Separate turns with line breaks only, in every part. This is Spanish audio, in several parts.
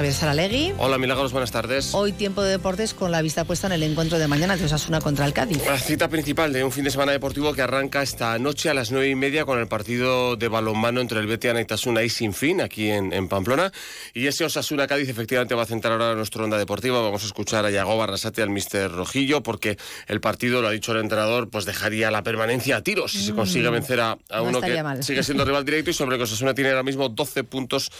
Javier Saralegui.
Hola Milagros, buenas tardes.
Hoy tiempo de deportes con la vista puesta en el encuentro de mañana de Osasuna contra el Cádiz.
La cita principal de un fin de semana deportivo que arranca esta noche a las nueve y media con el partido de balonmano entre el Betia Naitasuna y Sinfín aquí en, Pamplona. Y ese Osasuna Cádiz efectivamente va a centrar ahora nuestra onda deportiva. Vamos a escuchar a Yago Barrasate, al mister Rojillo, porque el partido, lo ha dicho el entrenador, pues dejaría la permanencia a tiros si se consigue mm. vencer a, uno que sigue siendo rival directo y sobre que Osasuna tiene ahora mismo 12 puntos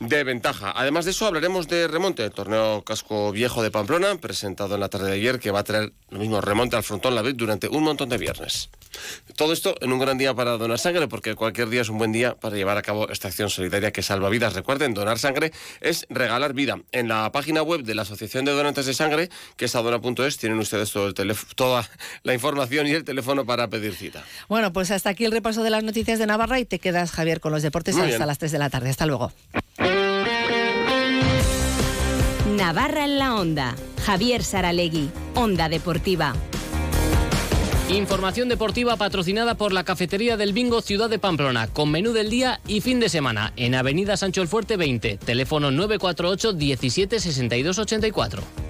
de ventaja. Además de eso, hablaremos de remonte, el torneo Casco Viejo de Pamplona, presentado en la tarde de ayer, que va a traer lo mismo remonte al frontón la vez durante un montón de viernes. Todo esto en un gran día para donar sangre, porque cualquier día es un buen día para llevar a cabo esta acción solidaria que salva vidas. Recuerden, donar sangre es regalar vida. En la página web de la Asociación de Donantes de Sangre, que es adona.es, tienen ustedes todo el toda la información y el teléfono para pedir cita.
Bueno, pues hasta aquí el repaso de las noticias de Navarra y te quedas, Javier, con los deportes hasta las 3 de la tarde. Hasta luego.
Navarra en la Onda. Javier Saralegui, Onda Deportiva.
Información deportiva patrocinada por la Cafetería del Bingo Ciudad de Pamplona, con menú del día y fin de semana, en Avenida Sancho el Fuerte 20, teléfono 948 17 62 84.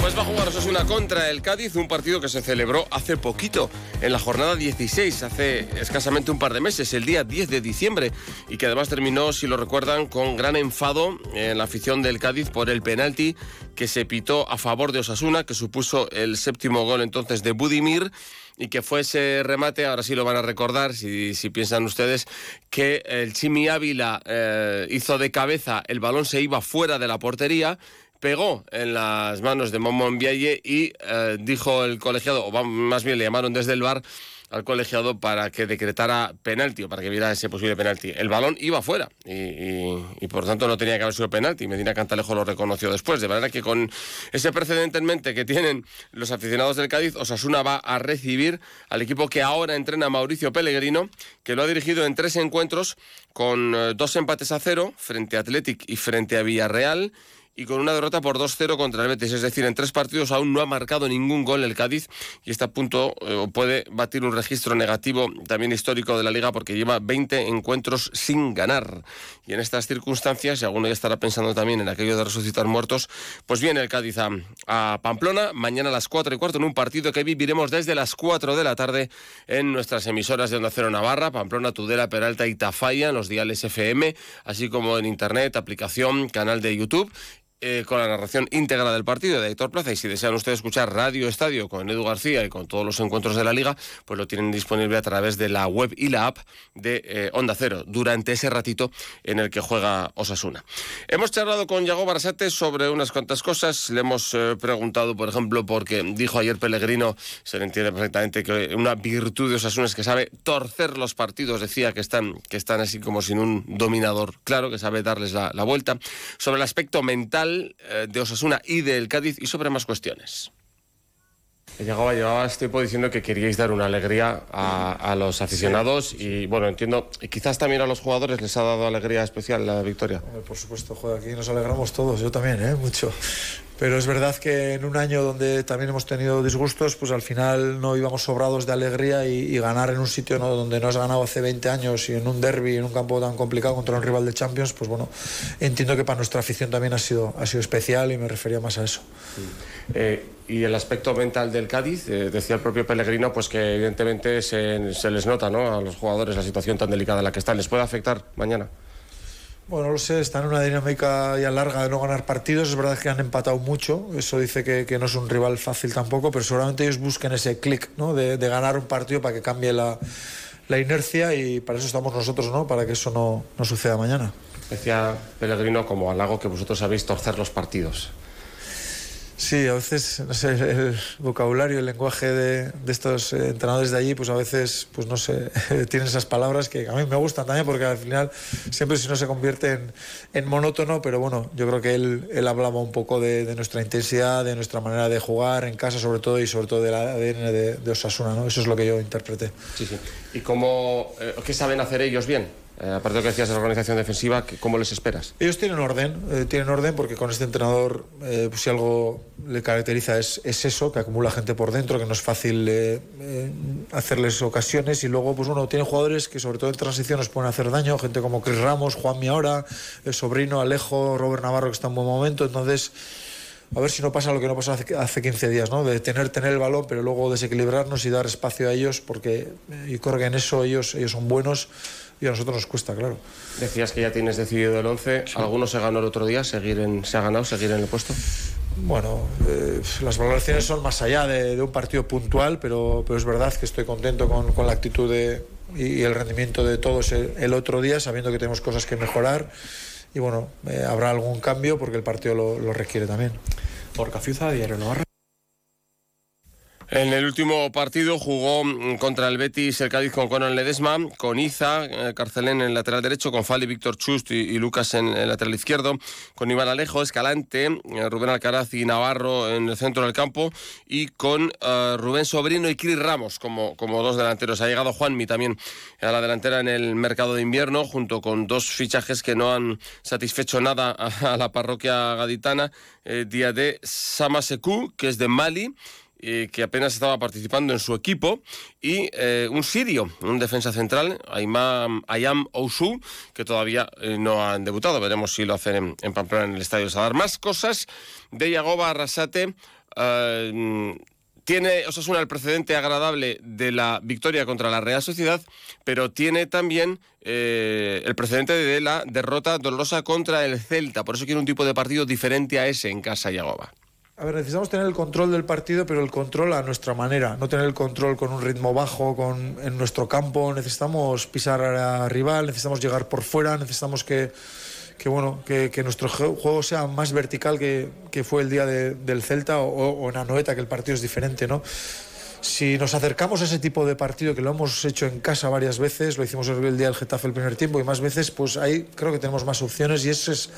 Pues va a jugar Osasuna contra el Cádiz, un partido que se celebró hace poquito, en la jornada 16, hace escasamente un par de meses, el día 10 de diciembre, y que además terminó, si lo recuerdan, con gran enfado en la afición del Cádiz por el penalti que se pitó a favor de Osasuna, que supuso el séptimo gol entonces de Budimir y que fue ese remate, ahora sí lo van a recordar, si, piensan ustedes, que el Chimi Ávila eh, hizo de cabeza, el balón se iba fuera de la portería, pegó en las manos de Momon Vialle y eh, dijo el colegiado, o más bien le llamaron desde el bar al colegiado para que decretara penalti o para que viera ese posible penalti. El balón iba fuera y, por tanto no tenía que haber sido penalti. Medina Cantalejo lo reconoció después. De manera que con ese precedente en mente que tienen los aficionados del Cádiz, Osasuna va a recibir al equipo que ahora entrena Mauricio Pellegrino, que lo ha dirigido en tres encuentros con eh, dos empates a cero frente a Athletic y frente a Villarreal y con una derrota por 2-0 contra el Betis. Es decir, en tres partidos aún no ha marcado ningún gol el Cádiz y está a punto, eh, puede batir un registro negativo también histórico de la Liga porque lleva 20 encuentros sin ganar. Y en estas circunstancias, y alguno ya estará pensando también en aquello de resucitar muertos, pues viene el Cádiz a, Pamplona mañana a las 4 y cuarto en un partido que viviremos desde las 4 de la tarde en nuestras emisoras de Onda Cero Navarra, Pamplona, Tudela, Peralta y Tafalla, en los diales FM, así como en Internet, aplicación, canal de YouTube eh, con la narración íntegra del partido de Héctor Plaza. Y si desean ustedes escuchar Radio Estadio con Edu García y con todos los encuentros de la liga, pues lo tienen disponible a través de la web y la app de eh, Onda Cero durante ese ratito en el que juega Osasuna. Hemos charlado con Yago Barasate sobre unas cuantas cosas. Le hemos eh, preguntado, por ejemplo, porque dijo ayer Pellegrino, se le entiende perfectamente que una virtud de Osasuna es que sabe torcer los partidos. Decía que están, que están así como sin un dominador claro, que sabe darles la vuelta. Sobre el aspecto mental, eh, de Osasuna y del Cádiz y sobre más cuestiones. Llegaba, llevaba este tiempo diciendo que queríais dar una alegría a, los aficionados y bueno, entiendo, y quizás también a los jugadores les ha dado alegría especial la victoria.
Por supuesto, joder, aquí nos alegramos todos, yo también, ¿eh? mucho. Pero es verdad que en un año donde también hemos tenido disgustos, pues al final no íbamos sobrados de alegría y, ganar en un sitio donde no has ganado hace 20 años y en un derby, en un campo tan complicado contra un rival de Champions, pues bueno, entiendo que para nuestra afición también ha sido, ha sido especial y me refería más a eso.
Eh, y el aspecto mental del Cádiz, eh, decía el propio Pellegrino, pues que evidentemente se, se les nota ¿no? a los jugadores la situación tan delicada en la que están. ¿Les puede afectar mañana?
Bueno, no lo sé, están en una dinámica ya larga de no ganar partidos. Es verdad que han empatado mucho, eso dice que, no es un rival fácil tampoco, pero seguramente ellos busquen ese clic ¿no? de, ganar un partido para que cambie la, inercia y para eso estamos nosotros, ¿no? para que eso no, suceda mañana.
Decía Pellegrino como halago que vosotros sabéis torcer los partidos.
Sí, a veces, no sé, el vocabulario, el lenguaje de, estos eh, entrenadores de allí, pues a veces, pues no sé, tienen esas palabras que a mí me gustan también, porque al final siempre si no se convierte en, monótono, pero bueno, yo creo que él, él hablaba un poco de, nuestra intensidad, de nuestra manera de jugar en casa sobre todo y sobre todo del ADN de, de Osasuna, ¿no? Eso es lo que yo interpreté.
Sí, sí. ¿Y cómo, eh, qué saben hacer ellos bien? Eh, aparte de lo que decías de la organización defensiva, ¿cómo les esperas?
Ellos tienen orden, eh, tienen orden porque con este entrenador, eh, pues si algo le caracteriza es, es, eso, que acumula gente por dentro, que no es fácil hacerles ocasiones y luego, pues bueno, tienen jugadores que sobre todo en transición nos pueden hacer daño, gente como Chris Ramos, Juan Miahora, el sobrino Alejo, Robert Navarro que está en buen momento, entonces a ver si no pasa lo que no pasó hace, hace 15 días, ¿no? De tener, tener el balón, pero luego desequilibrarnos y dar espacio a ellos, porque yo creo que en eso ellos, ellos son buenos y a nosotros nos cuesta, claro.
Decías que ya tienes decidido el 11. ¿Alguno se ganó el otro día? ¿Seguir en, ¿Se ha ganado seguir en el puesto?
Bueno, eh, las valoraciones son más allá de, un partido puntual, pero, pero es verdad que estoy contento con, con la actitud de, y, el rendimiento de todos el, otro día, sabiendo que tenemos cosas que mejorar. Y bueno, eh, habrá algún cambio porque el partido lo, lo requiere también.
Por Cafiuza, Diario Navarra.
En el último partido jugó mm, contra el Betis el Cádiz con Conan Ledesma, con Iza, eh, Carcelén en el lateral derecho, con Fali, Víctor Chust y, Lucas en el lateral izquierdo, con Iván Alejo, Escalante, eh, Rubén Alcaraz y Navarro en el centro del campo y con eh, Rubén Sobrino y Cris Ramos como, como dos delanteros. Ha llegado Juanmi también a la delantera en el mercado de invierno, junto con dos fichajes que no han satisfecho nada a, la parroquia gaditana, día de Samaseku, que es de Mali, que apenas estaba participando en su equipo, y eh, un sirio, un defensa central, Ayam, Ousu, que todavía eh, no han debutado. Veremos si lo hacen en, Pamplona, en el Estadio Sadar. Más cosas de Yagoba Arrasate. Eh, tiene Osasuna el precedente agradable de la victoria contra la Real Sociedad, pero tiene también el precedente de la derrota dolorosa contra el Celta. Por eso quiere un tipo de partido diferente a ese en casa Yagoba.
A ver, necesitamos tener el control del partido, pero el control a nuestra manera, no tener el control con un ritmo bajo con, en nuestro campo. Necesitamos pisar a rival, necesitamos llegar por fuera, necesitamos que, que bueno, que, que, nuestro juego sea más vertical que, que fue el día de, del Celta o, o, en Anoeta, que el partido es diferente, ¿no? Si nos acercamos a ese tipo de partido, que lo hemos hecho en casa varias veces, lo hicimos el día del Getafe el primer tiempo y más veces, pues ahí creo que tenemos más opciones y eso es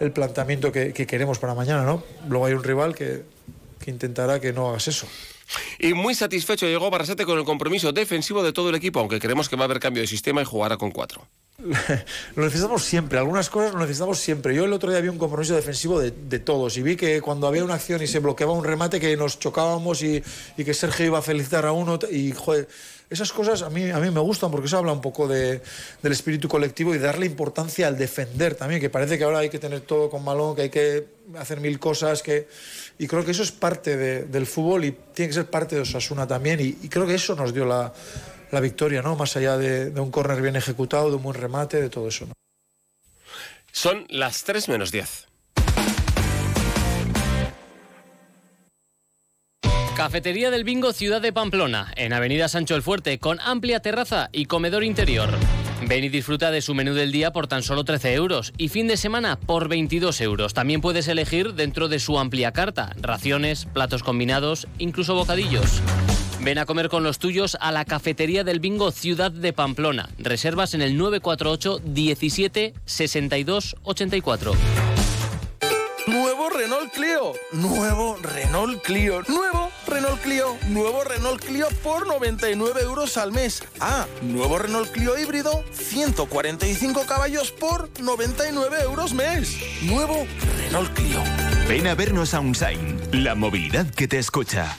el planteamiento que, queremos para mañana, ¿no? Luego hay un rival que, que intentará que no hagas eso.
Y muy satisfecho llegó Barrasate con el compromiso defensivo de todo el equipo, aunque creemos que va a haber cambio de sistema y jugará con cuatro.
lo necesitamos siempre, algunas cosas lo necesitamos siempre. Yo el otro día vi un compromiso defensivo de, todos y vi que cuando había una acción y se bloqueaba un remate que nos chocábamos y, y que Sergio iba a felicitar a uno y joder, esas cosas a mí, a mí me gustan porque eso habla un poco de, del espíritu colectivo y darle importancia al defender también, que parece que ahora hay que tener todo con balón, que hay que hacer mil cosas, que... Y creo que eso es parte del fútbol y tiene que ser parte de Osasuna también y, creo que eso nos dio la, la victoria, ¿no? Más allá de, un córner bien ejecutado, de un buen remate, de todo eso.
Son las 3 menos 10.
Cafetería del Bingo Ciudad de Pamplona, en Avenida Sancho el Fuerte, con amplia terraza y comedor interior. Ven y disfruta de su menú del día por tan solo 13 euros y fin de semana por 22 euros. También puedes elegir dentro de su amplia carta, raciones, platos combinados, incluso bocadillos. Ven a comer con los tuyos a la Cafetería del Bingo Ciudad de Pamplona. Reservas en el 948 17 62 84.
Nuevo Renault Clio. Nuevo Renault Clio. Nuevo Renault Clio. Nuevo Renault Clio por 99 euros al mes. Ah, nuevo Renault Clio híbrido. 145 caballos por 99 euros mes. Nuevo Renault Clio.
Ven a vernos a Unsign. La movilidad que te escucha.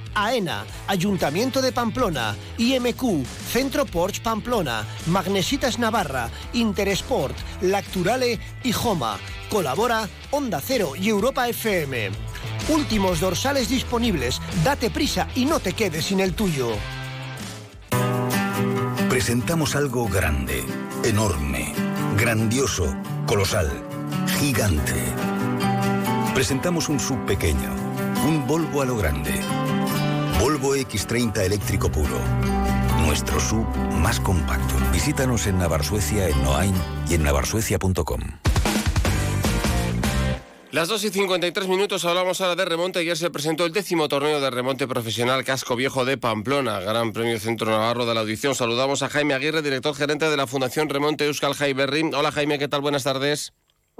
AENA, Ayuntamiento de Pamplona, IMQ, Centro Porsche Pamplona, Magnesitas Navarra, Interesport, Lacturale y Joma. Colabora Onda Cero y Europa FM. Últimos dorsales disponibles. Date prisa y no te quedes sin el tuyo.
Presentamos algo grande, enorme, grandioso, colosal, gigante. Presentamos un sub pequeño, un Volvo a lo grande. Volvo X30 eléctrico puro. Nuestro sub más compacto. Visítanos en Navarsuecia, en Noain y en navarsuecia.com.
Las 2 y 53 minutos hablamos ahora de remonte. Ayer se presentó el décimo torneo de remonte profesional Casco Viejo de Pamplona, Gran Premio Centro Navarro de la Audición. Saludamos a Jaime Aguirre, director gerente de la Fundación Remonte Euskal Jaiberri. Hola Jaime, ¿qué tal? Buenas tardes.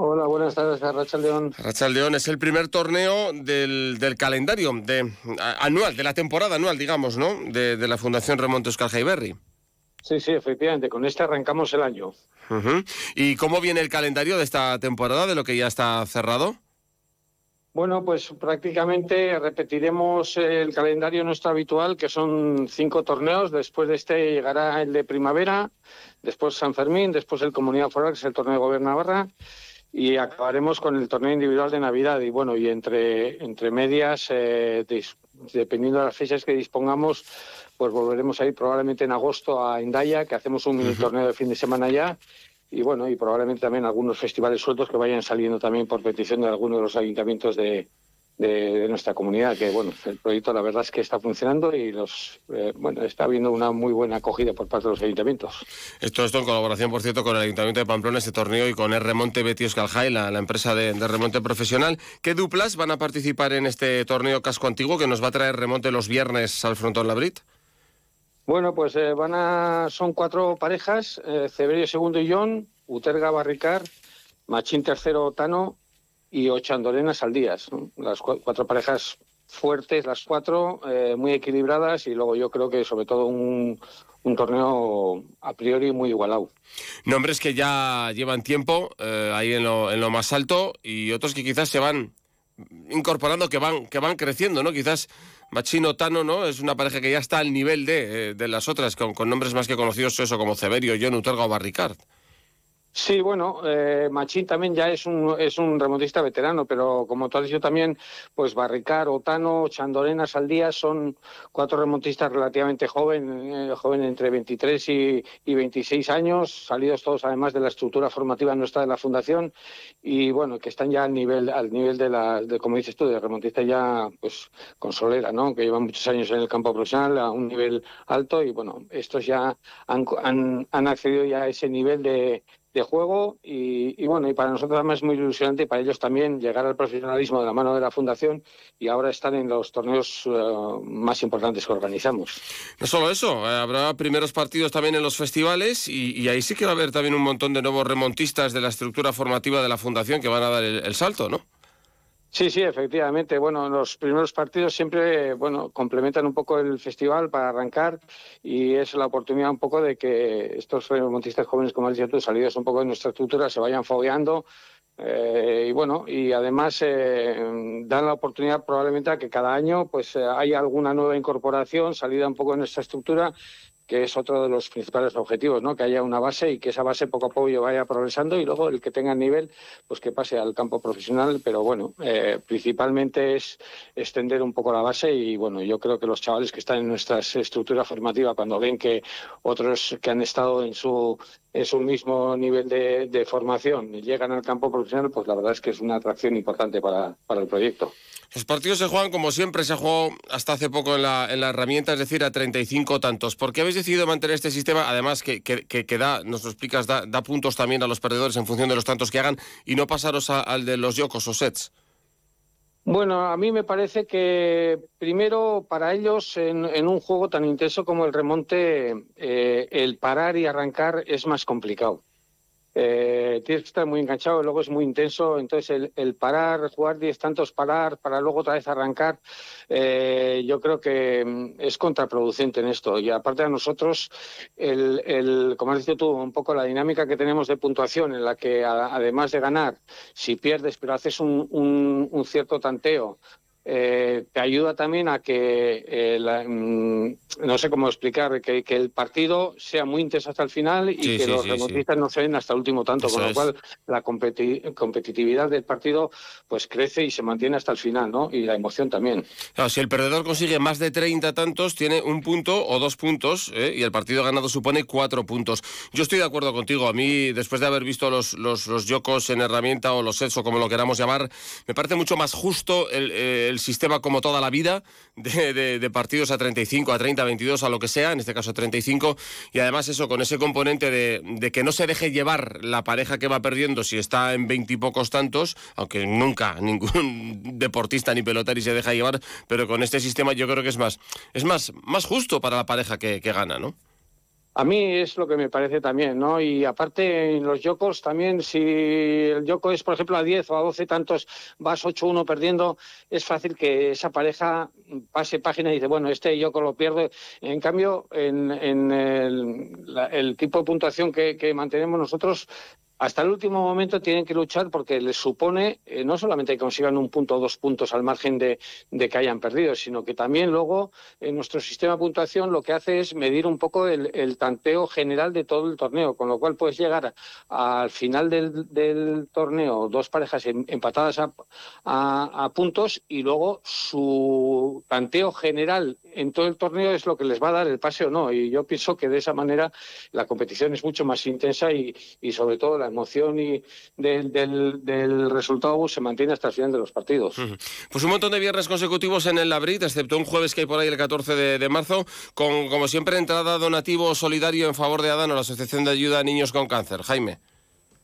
Hola, buenas tardes, Rachel León.
Rachel León es el primer torneo del, calendario de, anual, de la temporada anual, digamos, ¿no? De, la Fundación Remonte Euskal Jaiberri.
Sí, sí, efectivamente, con este arrancamos el año.
¿Y cómo viene el calendario de esta temporada, de lo que ya está cerrado?
Bueno, pues prácticamente repetiremos el calendario nuestro habitual, que son cinco torneos. Después de este llegará el de primavera, después San Fermín, después el Comunidad Foral, que es el torneo de Gobierno Navarra, y acabaremos con el torneo individual de Navidad. Y bueno, y entre, entre medias, eh, dependiendo de las fechas que dispongamos, pues volveremos a ir probablemente en agosto a Indaya, que hacemos un mini torneo de fin de semana ya y bueno, y probablemente también algunos festivales sueltos que vayan saliendo también por petición de algunos de los ayuntamientos de, de, nuestra comunidad, que bueno, el proyecto la verdad es que está funcionando y los eh, bueno, está habiendo una muy buena acogida por parte de los ayuntamientos.
Esto, esto en colaboración, por cierto, con el Ayuntamiento de Pamplona, este torneo, y con el Remonte Betios Caljay, la, la empresa de, remonte profesional. ¿Qué duplas van a participar en este torneo casco antiguo que nos va a traer remonte los viernes al Frontón Labrit?
Bueno, pues eh, van a, son cuatro parejas, eh, Ceberio segundo y John, Uterga Barricar, Machín tercero Tano y Ochandorena Saldías. Las cuatro parejas fuertes, las cuatro, eh, muy equilibradas y luego yo creo que sobre todo un, un torneo a priori muy igualado.
Nombres que ya llevan tiempo ahí en lo, en lo más alto y otros que quizás se van incorporando, que van, que van creciendo, ¿no? Quizás Machino Tano, ¿no? Es una pareja que ya está al nivel de, eh, de las otras, con, con, nombres más que conocidos, eso como Severio, John Uterga o Barricard.
Sí, bueno, eh, Machín también ya es un, es un remontista veterano, pero como tú has dicho también, pues Barricar, Otano, Chandorena, Saldías son cuatro remontistas relativamente jóvenes, eh, entre 23 y, y, 26 años, salidos todos además de la estructura formativa nuestra de la Fundación y bueno, que están ya al nivel, al nivel de la, de, como dices tú, de remontista ya pues con solera, ¿no? Que llevan muchos años en el campo profesional a un nivel alto y bueno, estos ya han, han, han accedido ya a ese nivel de de juego y, bueno, y para nosotros además es muy ilusionante y para ellos también llegar al profesionalismo de la mano de la Fundación y ahora están en los torneos eh, más importantes que organizamos.
No solo eso, eh, habrá primeros partidos también en los festivales y, ahí sí que va a haber también un montón de nuevos remontistas de la estructura formativa de la Fundación que van a dar el salto, ¿no?
Sí, sí, efectivamente. Bueno, los primeros partidos siempre, bueno, complementan un poco el festival para arrancar y es la oportunidad un poco de que estos montistas jóvenes, como dicho tú, salidos un poco de nuestra estructura, se vayan fogueando eh, y bueno, y además eh, dan la oportunidad probablemente a que cada año pues eh, haya alguna nueva incorporación salida un poco de nuestra estructura que es otro de los principales objetivos, ¿no? Que haya una base y que esa base poco a poco vaya progresando y luego el que tenga nivel, pues que pase al campo profesional, pero bueno, eh, principalmente es extender un poco la base y bueno, yo creo que los chavales que están en nuestra estructura formativa, cuando ven que otros que han estado en su, en su mismo nivel de, de formación llegan al campo profesional, pues la verdad es que es una atracción importante para, para el proyecto.
Los partidos se juegan como siempre, se jugó hasta hace poco en la, en la herramienta, es decir, a 35 tantos. ¿Por qué habéis decidido mantener este sistema? Además, que, da, nos lo explicas, da, puntos también a los perdedores en función de los tantos que hagan y no pasaros al de los yokos o sets.
Bueno, a mí me parece que primero para ellos en, un juego tan intenso como el remonte, eh, el parar y arrancar es más complicado. Eh, tienes que estar muy enganchado, luego es muy intenso, entonces el, parar, jugar diez tantos parar para luego otra vez arrancar, eh, yo creo que mm, es contraproducente en esto. Y aparte de nosotros, el, el, como has dicho tú, un poco la dinámica que tenemos de puntuación en la que además de ganar, si pierdes pero haces un, un cierto tanteo, eh, te ayuda también a que, eh, mm, no sé cómo explicar, que, el partido sea muy intenso hasta el final y que los remontistas no se den hasta el último tanto, con lo cual la competitividad del partido pues crece y se mantiene hasta el final, ¿no? Y la emoción también.
si el perdedor consigue más de 30 tantos, tiene un punto o dos puntos ¿eh? y el partido ganado supone cuatro puntos. Yo estoy de acuerdo contigo. A mí, después de haber visto los, los, los yocos en herramienta o los sets o como lo queramos llamar, me parece mucho más justo el el sistema como toda la vida de, partidos a 35, a 30, a 22, a lo que sea, en este caso a 35, y además eso con ese componente de, que no se deje llevar la pareja que va perdiendo si está en 20 y pocos tantos, aunque nunca ningún deportista ni pelotari se deja llevar, pero con este sistema yo creo que es más, es más, más justo para la pareja que, que gana, ¿no?
A mí es lo que me parece también, ¿no? Y aparte en los yokos también, si el yoko es, por ejemplo, a 10 o a 12 tantos, vas 8-1 perdiendo, es fácil que esa pareja pase página y dice, bueno, este yoko lo pierdo. En cambio, en, el, tipo de puntuación que, que mantenemos nosotros, hasta el último momento tienen que luchar porque les supone eh, no solamente que consigan un punto o dos puntos al margen de, que hayan perdido, sino que también luego en nuestro sistema de puntuación lo que hace es medir un poco el, tanteo general de todo el torneo, con lo cual puedes llegar al final del, torneo dos parejas em, empatadas a, puntos y luego su tanteo general en todo el torneo es lo que les va a dar el pase o no. Y yo pienso que de esa manera la competición es mucho más intensa y sobre todo la emoción y del, del, resultado se mantiene hasta el final de los partidos.
Pues un montón de viernes consecutivos en el Labrit, excepto un jueves que hay por ahí el 14 de, marzo, con como siempre entrada donativo solidario en favor de Adán o la Asociación de Ayuda a Niños con Cáncer. Jaime.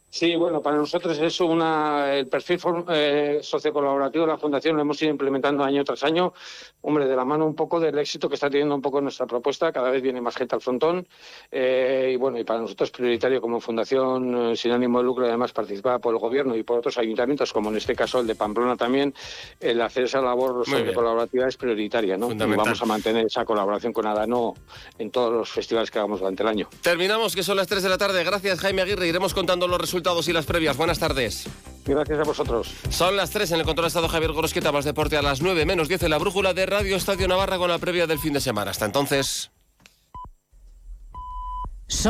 Sí, bueno, para nosotros es una, el perfil eh, sociocolaborativo de la Fundación lo hemos ido implementando año tras año, hombre, de la mano un poco del éxito que está teniendo un poco nuestra propuesta, cada vez viene más gente al frontón eh, y bueno, y para nosotros es prioritario como Fundación eh, sin ánimo de lucro además participada por el Gobierno y por otros ayuntamientos, como en este caso el de Pamplona también, el hacer esa labor colaborativa es prioritaria, ¿no? Y vamos a mantener esa colaboración con Adano en todos los festivales que hagamos durante el año.
Terminamos, que son las 3 de la tarde. Gracias, Jaime Aguirre. Iremos contando los resultados resultados y las previas. Buenas tardes.
Gracias a vosotros.
Son las 3 en el control de estado Javier Gorosqueta, más deporte a las 9 menos 10 en la brújula de Radio Estadio Navarra con la previa del fin de semana. Hasta entonces.